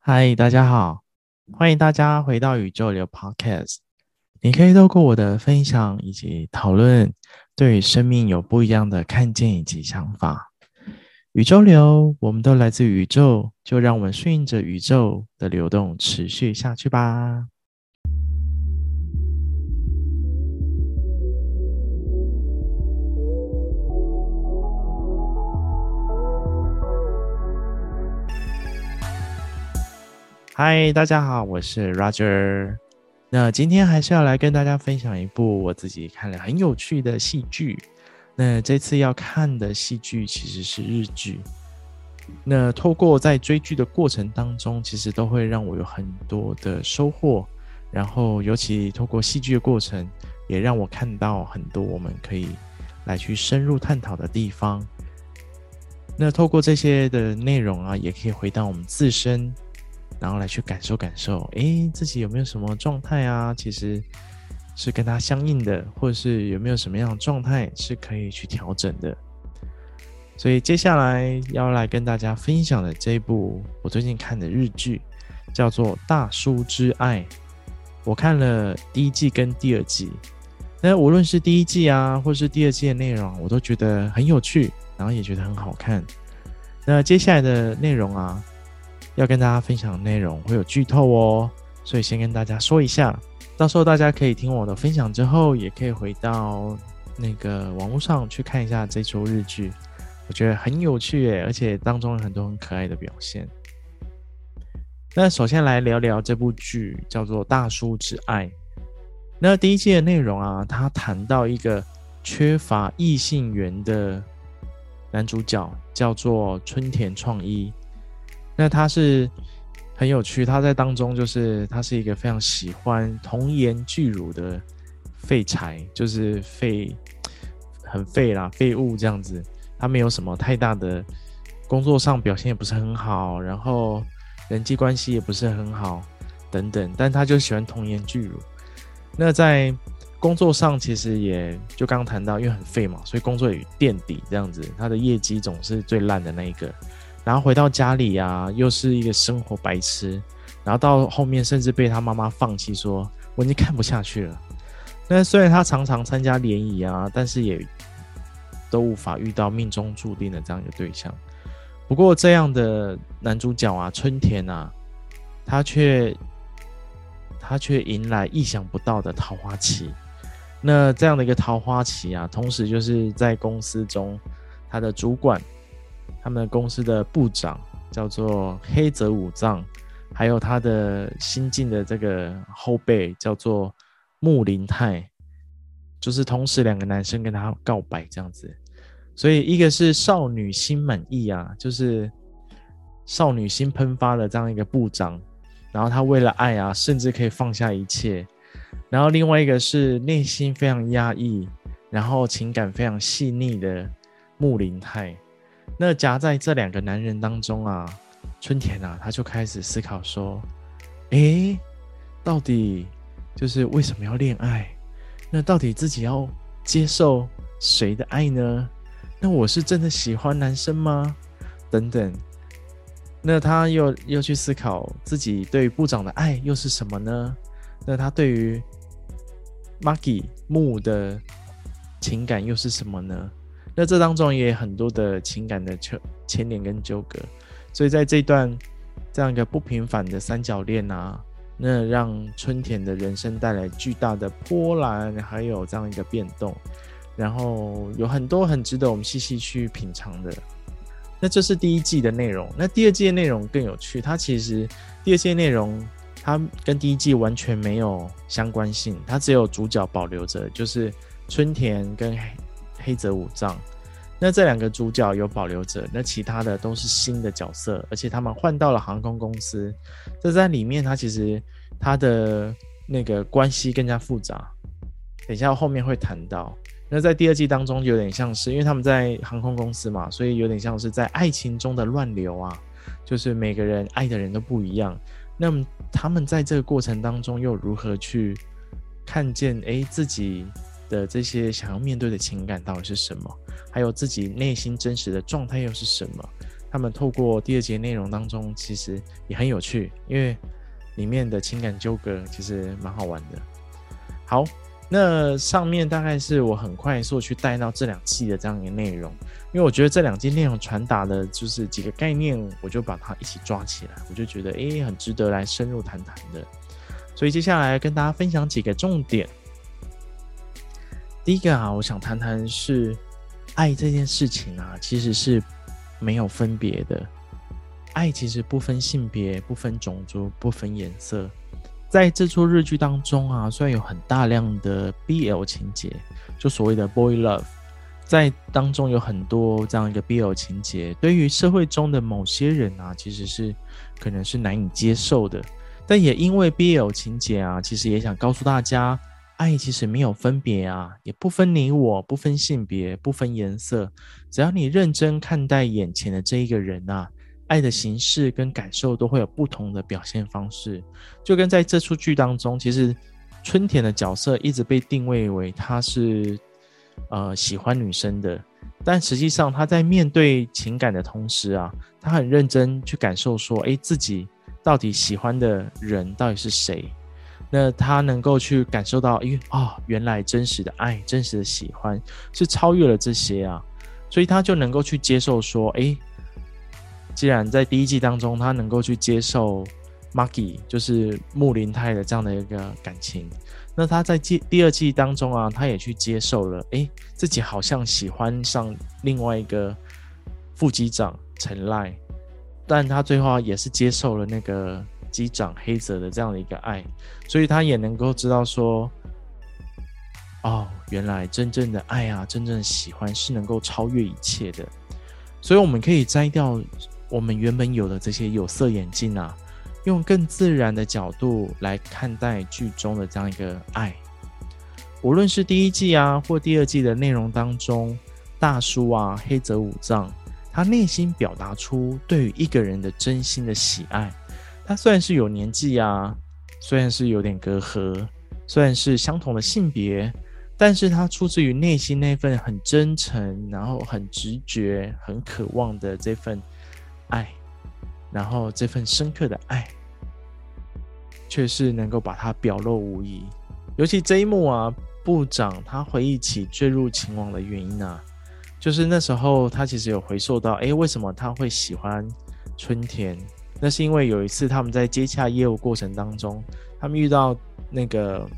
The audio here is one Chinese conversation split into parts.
嗨，大家好，欢迎大家回到宇宙流 Podcast。你可以透过我的分享以及讨论，对生命有不一样的看见以及想法。宇宙流，我们都来自宇宙，就让我们顺应着宇宙的流动，持续下去吧。嗨，大家好，我是 Roger。那今天还是要来跟大家分享一部我自己看了很有趣的戏剧。那这次要看的戏剧其实是日剧。那透过在追剧的过程当中，其实都会让我有很多的收获。然后，尤其透过戏剧的过程，也让我看到很多我们可以来去深入探讨的地方。那透过这些的内容啊，也可以回到我们自身。然后来去感受感受，诶，自己有没有什么状态啊？其实是跟它相应的，或者是有没有什么样的状态是可以去调整的。所以接下来要来跟大家分享的这一部我最近看的日剧，叫做《大叔之爱》。我看了第一季跟第二季，那无论是第一季啊，或是第二季的内容，我都觉得很有趣，然后也觉得很好看。那接下来的内容啊。要跟大家分享的内容会有剧透哦，所以先跟大家说一下，到时候大家可以听我的分享之后，也可以回到那个网络上去看一下这出日剧，我觉得很有趣耶，而且当中有很多很可爱的表现。那首先来聊聊这部剧，叫做《大叔之爱》。那第一季的内容啊，他谈到一个缺乏异性缘的男主角，叫做春田创一。那他是很有趣，他在当中就是他是一个非常喜欢童颜巨乳的废柴，就是废很废啦，废物这样子。他没有什么太大的工作上表现也不是很好，然后人际关系也不是很好等等，但他就喜欢童颜巨乳。那在工作上其实也就刚刚谈到，因为很废嘛，所以工作也垫底这样子，他的业绩总是最烂的那一个。然后回到家里啊，又是一个生活白痴，然后到后面甚至被他妈妈放弃，说我已经看不下去了。那虽然他常常参加联谊啊，但是也都无法遇到命中注定的这样一个对象。不过这样的男主角啊，春田啊，他却他却迎来意想不到的桃花期。那这样的一个桃花期啊，同时就是在公司中他的主管。他们公司的部长叫做黑泽武藏，还有他的新进的这个后辈叫做木林太，就是同时两个男生跟他告白这样子，所以一个是少女心满意啊，就是少女心喷发的这样一个部长，然后他为了爱啊，甚至可以放下一切，然后另外一个是内心非常压抑，然后情感非常细腻的木林太。那夹在这两个男人当中啊，春田啊，他就开始思考说：“诶，到底就是为什么要恋爱？那到底自己要接受谁的爱呢？那我是真的喜欢男生吗？等等。那他又又去思考自己对部长的爱又是什么呢？那他对于 Maki 木的情感又是什么呢？”那这当中也很多的情感的牵牵连跟纠葛，所以在这段这样一个不平凡的三角恋啊，那让春田的人生带来巨大的波澜，还有这样一个变动，然后有很多很值得我们细细去品尝的。那这是第一季的内容，那第二季的内容更有趣，它其实第二季内容它跟第一季完全没有相关性，它只有主角保留着，就是春田跟。黑泽五藏，那这两个主角有保留着，那其他的都是新的角色，而且他们换到了航空公司。这在里面，它其实它的那个关系更加复杂。等一下后面会谈到。那在第二季当中，有点像是因为他们在航空公司嘛，所以有点像是在爱情中的乱流啊。就是每个人爱的人都不一样。那么他们在这个过程当中又如何去看见诶自己的这些想要面对的情感到底是什么？还有自己内心真实的状态又是什么？他们透过第二节内容当中，其实也很有趣，因为里面的情感纠葛其实蛮好玩的。好。那上面大概是我很快速去带到这两季的这样一个内容，因为我觉得这两季内容传达的就是几个概念，我就把它一起抓起来，我就觉得诶，很值得来深入谈谈的。所以接下来跟大家分享几个重点。第一个啊，我想谈谈是爱这件事情啊，其实是没有分别的，爱其实不分性别、不分种族、不分颜色。在这出日剧当中啊，虽然有很大量的 BL 情节，就所谓的 boy love，在当中有很多这样一个 BL 情节，对于社会中的某些人啊，其实是可能是难以接受的。但也因为 BL 情节啊，其实也想告诉大家，爱其实没有分别啊，也不分你我，不分性别，不分颜色，只要你认真看待眼前的这一个人啊。爱的形式跟感受都会有不同的表现方式，就跟在这出剧当中，其实春田的角色一直被定位为他是呃喜欢女生的，但实际上他在面对情感的同时啊，他很认真去感受说，诶，自己到底喜欢的人到底是谁？那他能够去感受到，因为哦，原来真实的爱、真实的喜欢是超越了这些啊，所以他就能够去接受说，诶。既然在第一季当中，他能够去接受 Maki 就是木林泰的这样的一个感情，那他在第第二季当中啊，他也去接受了，诶，自己好像喜欢上另外一个副机长陈赖，但他最后也是接受了那个机长黑泽的这样的一个爱，所以他也能够知道说，哦，原来真正的爱啊，真正的喜欢是能够超越一切的，所以我们可以摘掉。我们原本有的这些有色眼镜啊，用更自然的角度来看待剧中的这样一个爱。无论是第一季啊，或第二季的内容当中，大叔啊，黑泽武藏，他内心表达出对于一个人的真心的喜爱。他虽然是有年纪啊，虽然是有点隔阂，虽然是相同的性别，但是他出自于内心那份很真诚，然后很直觉、很渴望的这份。爱，然后这份深刻的爱，却是能够把它表露无遗。尤其这一幕啊，部长他回忆起坠入情网的原因啊，就是那时候他其实有回溯到，哎，为什么他会喜欢春田？那是因为有一次他们在接洽业务过程当中，他们遇到那个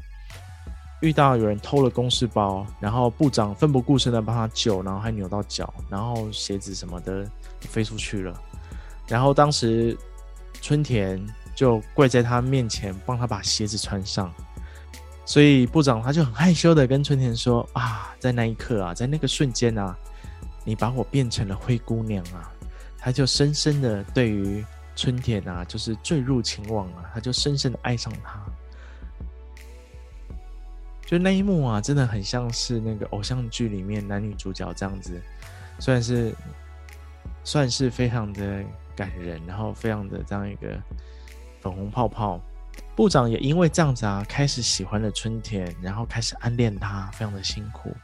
遇到有人偷了公事包，然后部长奋不顾身的帮他救，然后还扭到脚，然后鞋子什么的飞出去了。然后当时春田就跪在他面前，帮他把鞋子穿上。所以部长他就很害羞的跟春田说：“啊，在那一刻啊，在那个瞬间啊，你把我变成了灰姑娘啊！”他就深深的对于春田啊，就是坠入情网啊，他就深深的爱上他。就那一幕啊，真的很像是那个偶像剧里面男女主角这样子，算是算是非常的。感人，然后非常的这样一个粉红泡泡。部长也因为这样子啊，开始喜欢了春田，然后开始暗恋他，非常的辛苦。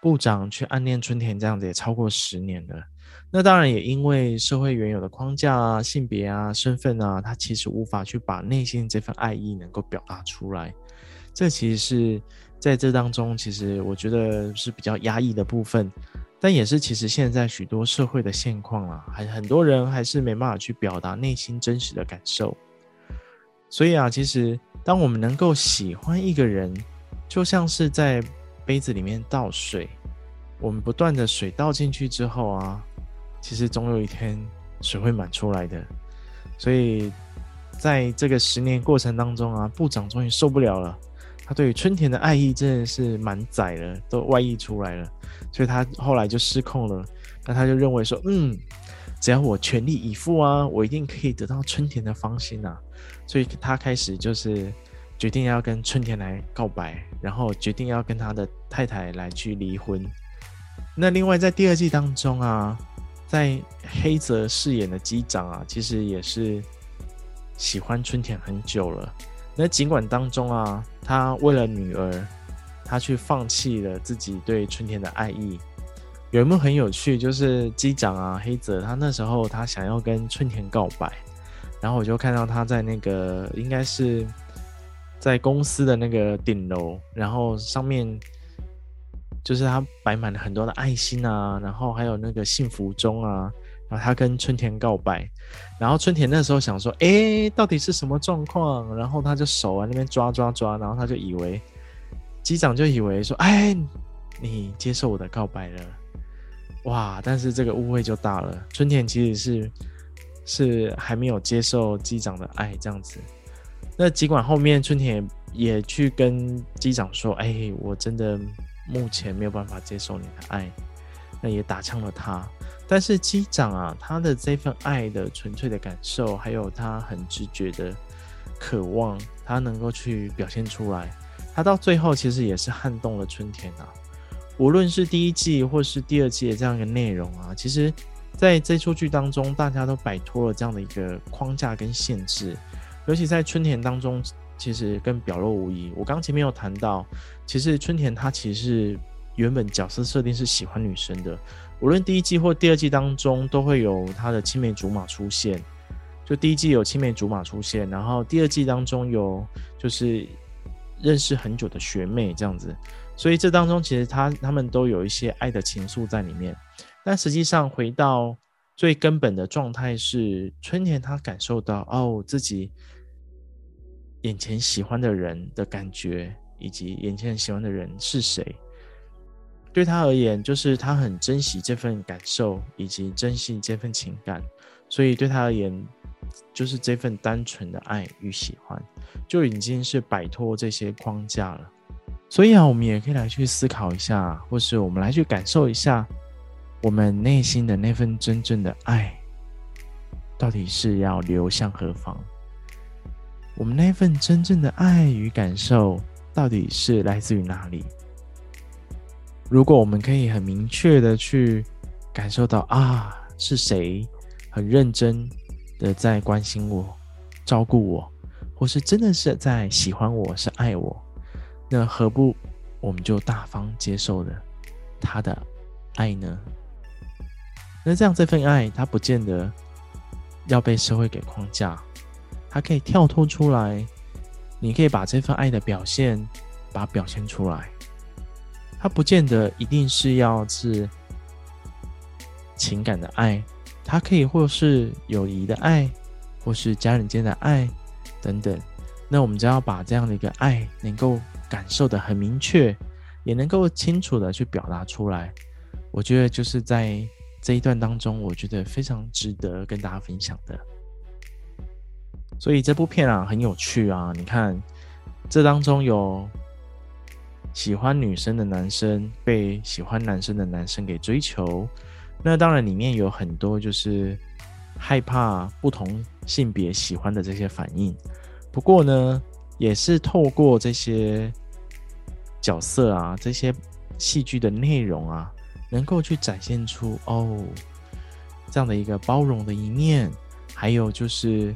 部长去暗恋春田这样子也超过十年了。那当然也因为社会原有的框架啊、性别啊、身份啊，他其实无法去把内心这份爱意能够表达出来。这其实是在这当中，其实我觉得是比较压抑的部分。但也是，其实现在许多社会的现况啊，还很多人还是没办法去表达内心真实的感受。所以啊，其实当我们能够喜欢一个人，就像是在杯子里面倒水，我们不断的水倒进去之后啊，其实总有一天水会满出来的。所以在这个十年过程当中啊，部长终于受不了了。他对于春田的爱意真的是满载了，都外溢出来了，所以他后来就失控了。那他就认为说，嗯，只要我全力以赴啊，我一定可以得到春田的芳心啊。所以他开始就是决定要跟春田来告白，然后决定要跟他的太太来去离婚。那另外在第二季当中啊，在黑泽饰演的机长啊，其实也是喜欢春田很久了。那尽管当中啊，他为了女儿，他去放弃了自己对春田的爱意。有一幕很有趣，就是机长啊，黑泽他那时候他想要跟春田告白，然后我就看到他在那个应该是在公司的那个顶楼，然后上面就是他摆满了很多的爱心啊，然后还有那个幸福钟啊，然后他跟春田告白，然后春田那时候想说，哎，到底是什么状况？然后他就手啊那边抓抓抓，然后他就以为机长就以为说，哎，你接受我的告白了。哇！但是这个误会就大了。春田其实是是还没有接受机长的爱这样子。那尽管后面春田也，去跟机长说：“哎，我真的目前没有办法接受你的爱。”那也打枪了他。但是机长啊，他的这份爱的纯粹的感受，还有他很直觉的渴望，他能够去表现出来。他到最后其实也是撼动了春田啊。无论是第一季或是第二季的这样一个内容啊，其实在这出剧当中，大家都摆脱了这样的一个框架跟限制。尤其在春田当中，其实更表露无遗。我刚前面有谈到，其实春田他其实是原本角色设定是喜欢女生的。无论第一季或第二季当中，都会有他的青梅竹马出现。就第一季有青梅竹马出现，然后第二季当中有就是认识很久的学妹这样子。所以这当中其实他他们都有一些爱的情愫在里面，但实际上回到最根本的状态是春田他感受到哦，自己眼前喜欢的人的感觉，以及眼前喜欢的人是谁，对他而言就是他很珍惜这份感受以及珍惜这份情感，所以对他而言就是这份单纯的爱与喜欢就已经是摆脱这些框架了。所以啊，我们也可以来去思考一下，或是我们来去感受一下，我们内心的那份真正的爱，到底是要流向何方？我们那份真正的爱与感受，到底是来自于哪里？如果我们可以很明确的去感受到啊，是谁很认真的在关心我、照顾我，或是真的是在喜欢我、是爱我。那何不我们就大方接受了他的爱呢？那这样这份爱，他不见得要被社会给框架，他可以跳脱出来。你可以把这份爱的表现，把表现出来。他不见得一定是要是情感的爱，他可以或是友谊的爱，或是家人间的爱等等。那我们只要把这样的一个爱能够。感受的很明确，也能够清楚的去表达出来。我觉得就是在这一段当中，我觉得非常值得跟大家分享的。所以这部片啊很有趣啊，你看这当中有喜欢女生的男生被喜欢男生的男生给追求，那当然里面有很多就是害怕不同性别喜欢的这些反应。不过呢。也是透过这些角色啊，这些戏剧的内容啊，能够去展现出哦这样的一个包容的一面，还有就是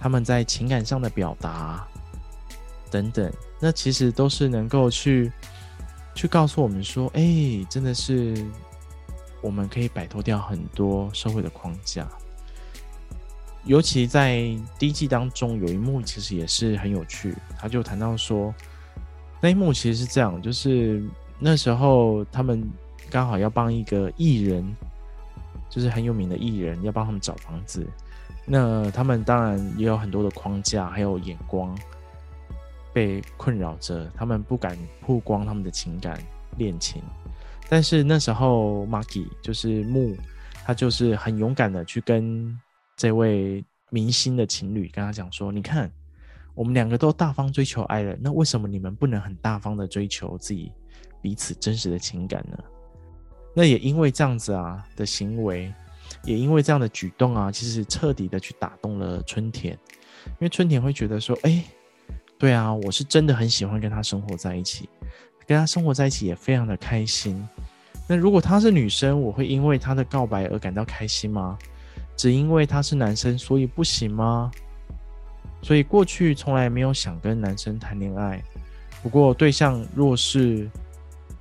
他们在情感上的表达等等，那其实都是能够去去告诉我们说，哎，真的是我们可以摆脱掉很多社会的框架。尤其在第一季当中，有一幕其实也是很有趣。他就谈到说，那一幕其实是这样，就是那时候他们刚好要帮一个艺人，就是很有名的艺人，要帮他们找房子。那他们当然也有很多的框架，还有眼光被困扰着，他们不敢曝光他们的情感恋情。但是那时候，Maki 就是木，他就是很勇敢的去跟。这位明星的情侣跟他讲说：“你看，我们两个都大方追求爱了，那为什么你们不能很大方的追求自己彼此真实的情感呢？”那也因为这样子啊的行为，也因为这样的举动啊，其实彻底的去打动了春田，因为春田会觉得说：“哎，对啊，我是真的很喜欢跟他生活在一起，跟他生活在一起也非常的开心。”那如果他是女生，我会因为他的告白而感到开心吗？只因为他是男生，所以不行吗？所以过去从来没有想跟男生谈恋爱。不过对象若是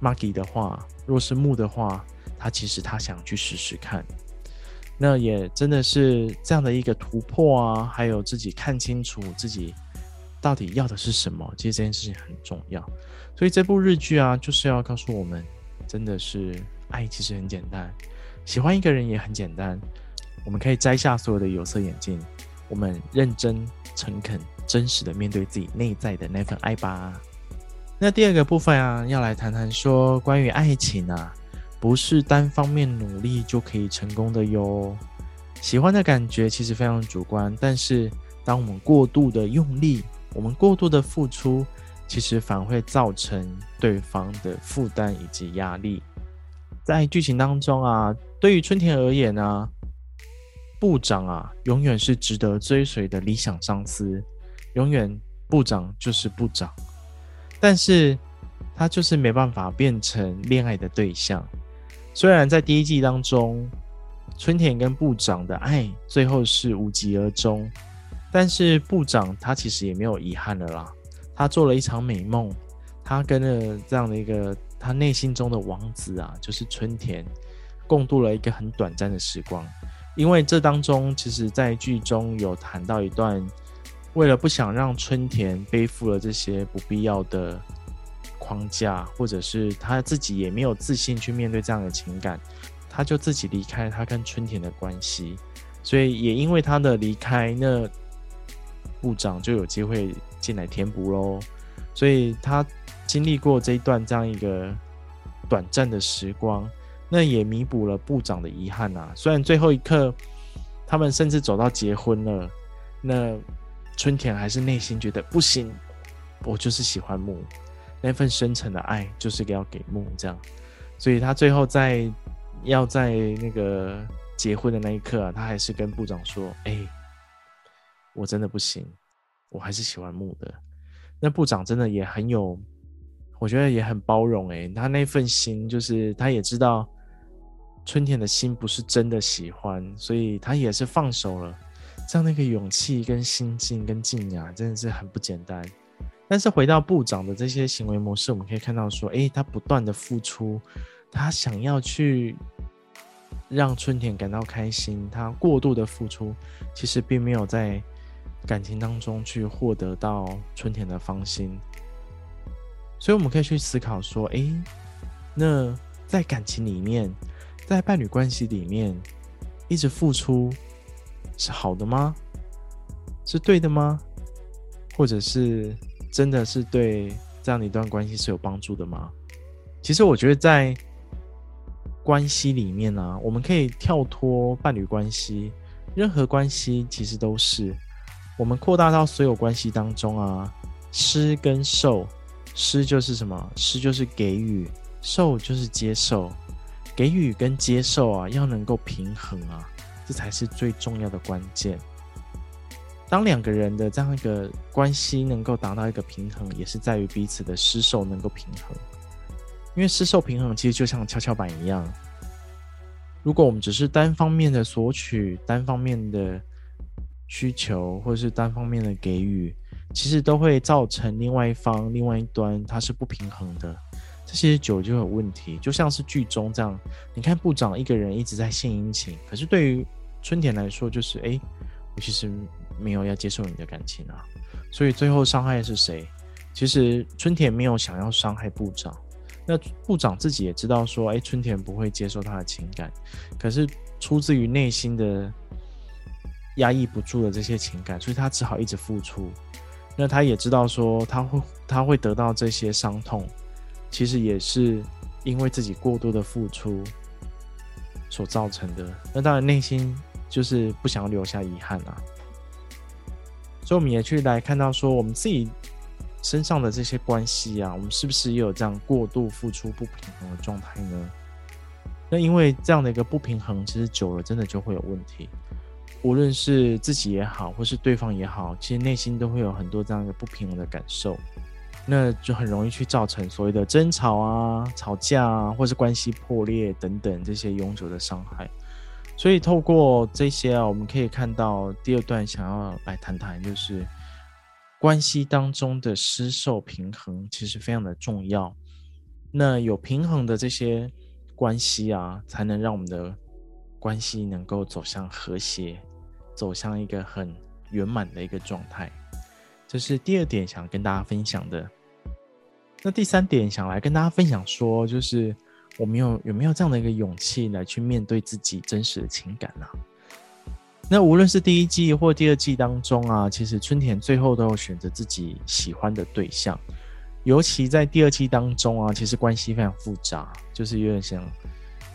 Maggie 的话，若是木的话，他其实他想去试试看。那也真的是这样的一个突破啊，还有自己看清楚自己到底要的是什么，其实这件事情很重要。所以这部日剧啊，就是要告诉我们，真的是爱其实很简单，喜欢一个人也很简单。我们可以摘下所有的有色眼镜，我们认真、诚恳、真实的面对自己内在的那份爱吧。那第二个部分啊，要来谈谈说关于爱情啊。不是单方面努力就可以成功的哟。喜欢的感觉其实非常主观，但是当我们过度的用力，我们过度的付出，其实反而会造成对方的负担以及压力。在剧情当中啊，对于春田而言呢、啊，部长啊，永远是值得追随的理想上司，永远部长就是部长，但是他就是没办法变成恋爱的对象。虽然在第一季当中，春田跟部长的爱最后是无疾而终，但是部长他其实也没有遗憾了啦。他做了一场美梦，他跟了这样的一个他内心中的王子啊，就是春田，共度了一个很短暂的时光。因为这当中，其实在剧中有谈到一段，为了不想让春田背负了这些不必要的。框架，或者是他自己也没有自信去面对这样的情感，他就自己离开他跟春田的关系，所以也因为他的离开，那部长就有机会进来填补喽。所以他经历过这一段这样一个短暂的时光，那也弥补了部长的遗憾啊。虽然最后一刻他们甚至走到结婚了，那春田还是内心觉得不行，我就是喜欢木。那份深沉的爱就是要给木这样，所以他最后在要在那个结婚的那一刻啊，他还是跟部长说：“哎、我真的不行，我还是喜欢木的。”那部长真的也很有，我觉得也很包容哎、他那份心就是他也知道春天的心不是真的喜欢，所以他也是放手了。这样那个勇气跟心境跟静雅真的是很不简单。但是回到部长的这些行为模式，我们可以看到说，诶，他不断的付出，他想要去让春田感到开心，他过度的付出，其实并没有在感情当中去获得到春田的芳心。所以我们可以去思考说，诶，那在感情里面，在伴侣关系里面，一直付出是好的吗？是对的吗？或者是？真的是对这样的一段关系是有帮助的吗？其实我觉得在关系里面呢、啊，我们可以跳脱伴侣关系，任何关系其实都是我们扩大到所有关系当中啊。施跟受，施就是什么？施就是给予，受就是接受。给予跟接受啊，要能够平衡啊，这才是最重要的关键。当两个人的这样一个关系能够达到一个平衡，也是在于彼此的施受能够平衡。因为施受平衡其实就像跷跷板一样，如果我们只是单方面的索取、单方面的需求，或者是单方面的给予，其实都会造成另外一方、另外一端它是不平衡的。这些久就有问题，就像是剧中这样，你看部长一个人一直在献殷勤，可是对于春田来说，就是哎，我其实。没有要接受你的感情啊，所以最后伤害的是谁？其实春田没有想要伤害部长，那部长自己也知道说，哎，春田不会接受他的情感，可是出自于内心的压抑不住的这些情感，所以他只好一直付出。那他也知道说，他会他会得到这些伤痛，其实也是因为自己过多的付出所造成的。那当然内心就是不想要留下遗憾啊。所以我们也去来看到说，我们自己身上的这些关系啊，我们是不是也有这样过度付出不平衡的状态呢？那因为这样的一个不平衡，其实久了真的就会有问题。无论是自己也好，或是对方也好，其实内心都会有很多这样一个不平衡的感受。那就很容易去造成所谓的争吵啊、吵架啊，或是关系破裂等等这些永久的伤害。所以透过这些啊，我们可以看到第二段想要来谈谈，就是关系当中的失受平衡，其实非常的重要。那有平衡的这些关系啊，才能让我们的关系能够走向和谐，走向一个很圆满的一个状态。这是第二点想跟大家分享的。那第三点想来跟大家分享说，就是我们有有没有这样的一个勇气来去面对自己真实的情感呢？那无论是第一季或第二季当中啊，其实春田最后都有选择自己喜欢的对象，尤其在第二季当中啊，其实关系非常复杂，就是有点像，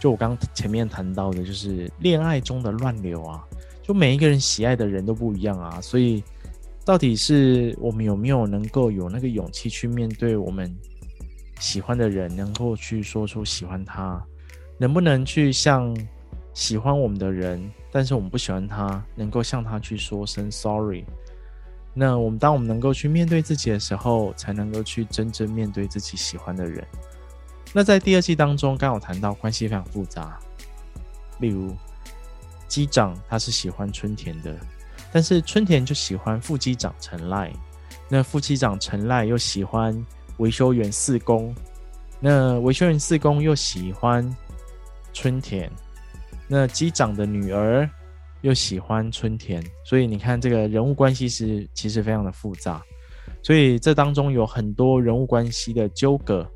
就我刚前面谈到的，就是恋爱中的乱流啊，就每一个人喜爱的人都不一样啊，所以。到底是我们有没有能够有那个勇气去面对我们喜欢的人，能够去说出喜欢他，能不能去向喜欢我们的人，但是我们不喜欢他，能够向他去说声 sorry。那我们当我们能够去面对自己的时候，才能够去真正面对自己喜欢的人。那在第二季当中，刚好谈到关系非常复杂，例如机长他是喜欢春田的。但是春田就喜欢副机长成赖，那副机长成赖又喜欢维修员四宫，那维修员四宫又喜欢春田，那机长的女儿又喜欢春田，所以你看这个人物关系是其实非常的复杂，所以这当中有很多人物关系的纠葛。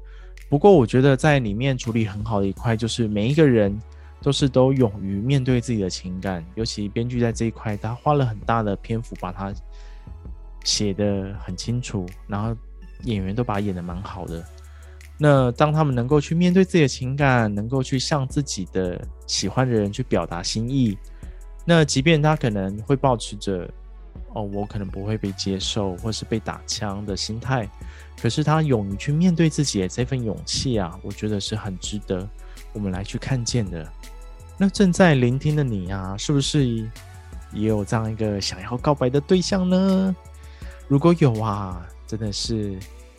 不过我觉得在里面处理很好的一块就是每一个人。都是都勇于面对自己的情感，尤其编剧在这一块，他花了很大的篇幅把它写得很清楚，然后演员都把它演得蛮好的。那当他们能够去面对自己的情感，能够去向自己的喜欢的人去表达心意，那即便他可能会抱持着“哦，我可能不会被接受，或是被打枪”的心态，可是他勇于去面对自己的这份勇气啊，我觉得是很值得我们来去看见的。那正在聆听的你啊，是不是也有这样一个想要告白的对象呢？如果有啊，真的是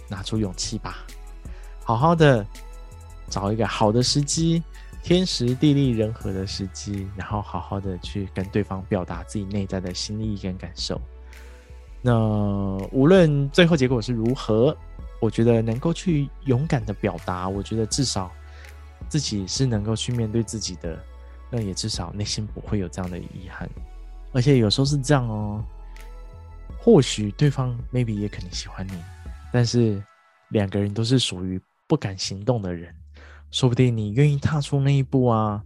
拿出勇气吧，好好的找一个好的时机，天时地利人和的时机，然后好好的去跟对方表达自己内在的心意跟感受。那无论最后结果是如何，我觉得能够去勇敢的表达，我觉得至少自己是能够去面对自己的。那也至少内心不会有这样的遗憾，而且有时候是这样哦。或许对方 maybe 也可能喜欢你，但是两个人都是属于不敢行动的人，说不定你愿意踏出那一步啊，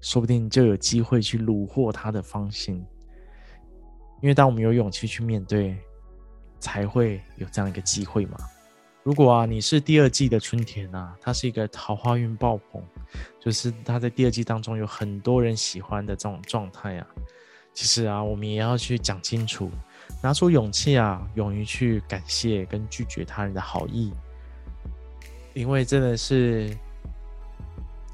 说不定就有机会去虏获他的芳心。因为当我们有勇气去面对，才会有这样一个机会嘛。如果啊，你是第二季的春田啊，他是一个桃花运爆棚，就是他在第二季当中有很多人喜欢的这种状态啊。其实啊，我们也要去讲清楚，拿出勇气啊，勇于去感谢跟拒绝他人的好意，因为真的是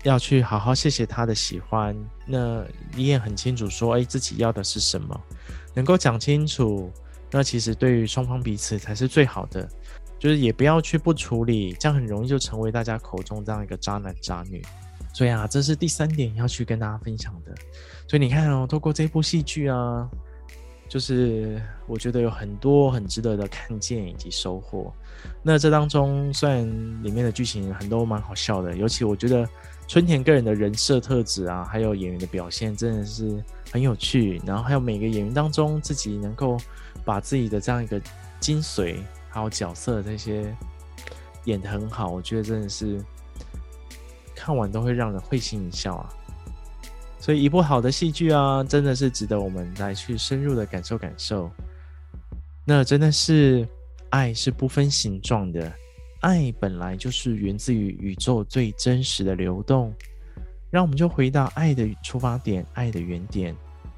要去好好谢谢他的喜欢。那你也很清楚说，哎，自己要的是什么，能够讲清楚，那其实对于双方彼此才是最好的。就是也不要去不处理，这样很容易就成为大家口中这样一个渣男渣女。所以啊，这是第三点要去跟大家分享的。所以你看哦，透过这部戏剧啊，就是我觉得有很多很值得的看见以及收获。那这当中虽然里面的剧情很多蛮好笑的，尤其我觉得春田个人的人设特质啊，还有演员的表现真的是很有趣。然后还有每个演员当中自己能够把自己的这样一个精髓。还有角色这些演得很好，我觉得真的是看完都会让人会心一笑啊！所以一部好的戏剧啊，真的是值得我们来去深入的感受感受。那真的是爱是不分形状的，爱本来就是源自于宇宙最真实的流动。让我们就回到爱的出发点，爱的原点，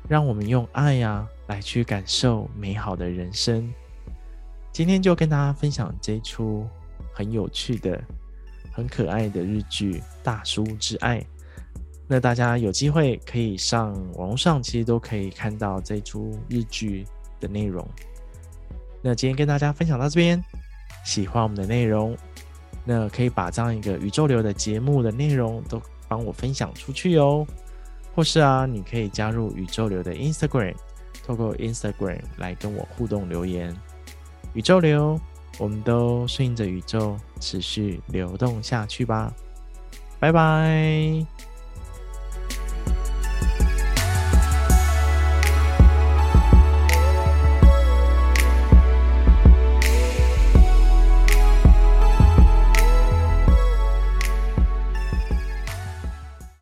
让我们用爱呀、啊、来去感受美好的人生。今天就跟大家分享这一出很有趣的、很可爱的日剧《大叔之爱》。那大家有机会可以上网络上，其实都可以看到这出日剧的内容。那今天跟大家分享到这边，喜欢我们的内容，那可以把这样一个宇宙流的节目的内容都帮我分享出去哦。或是啊，你可以加入宇宙流的 Instagram，透过 Instagram 来跟我互动留言。宇宙流，我们都顺应着宇宙持续流动下去吧。拜拜。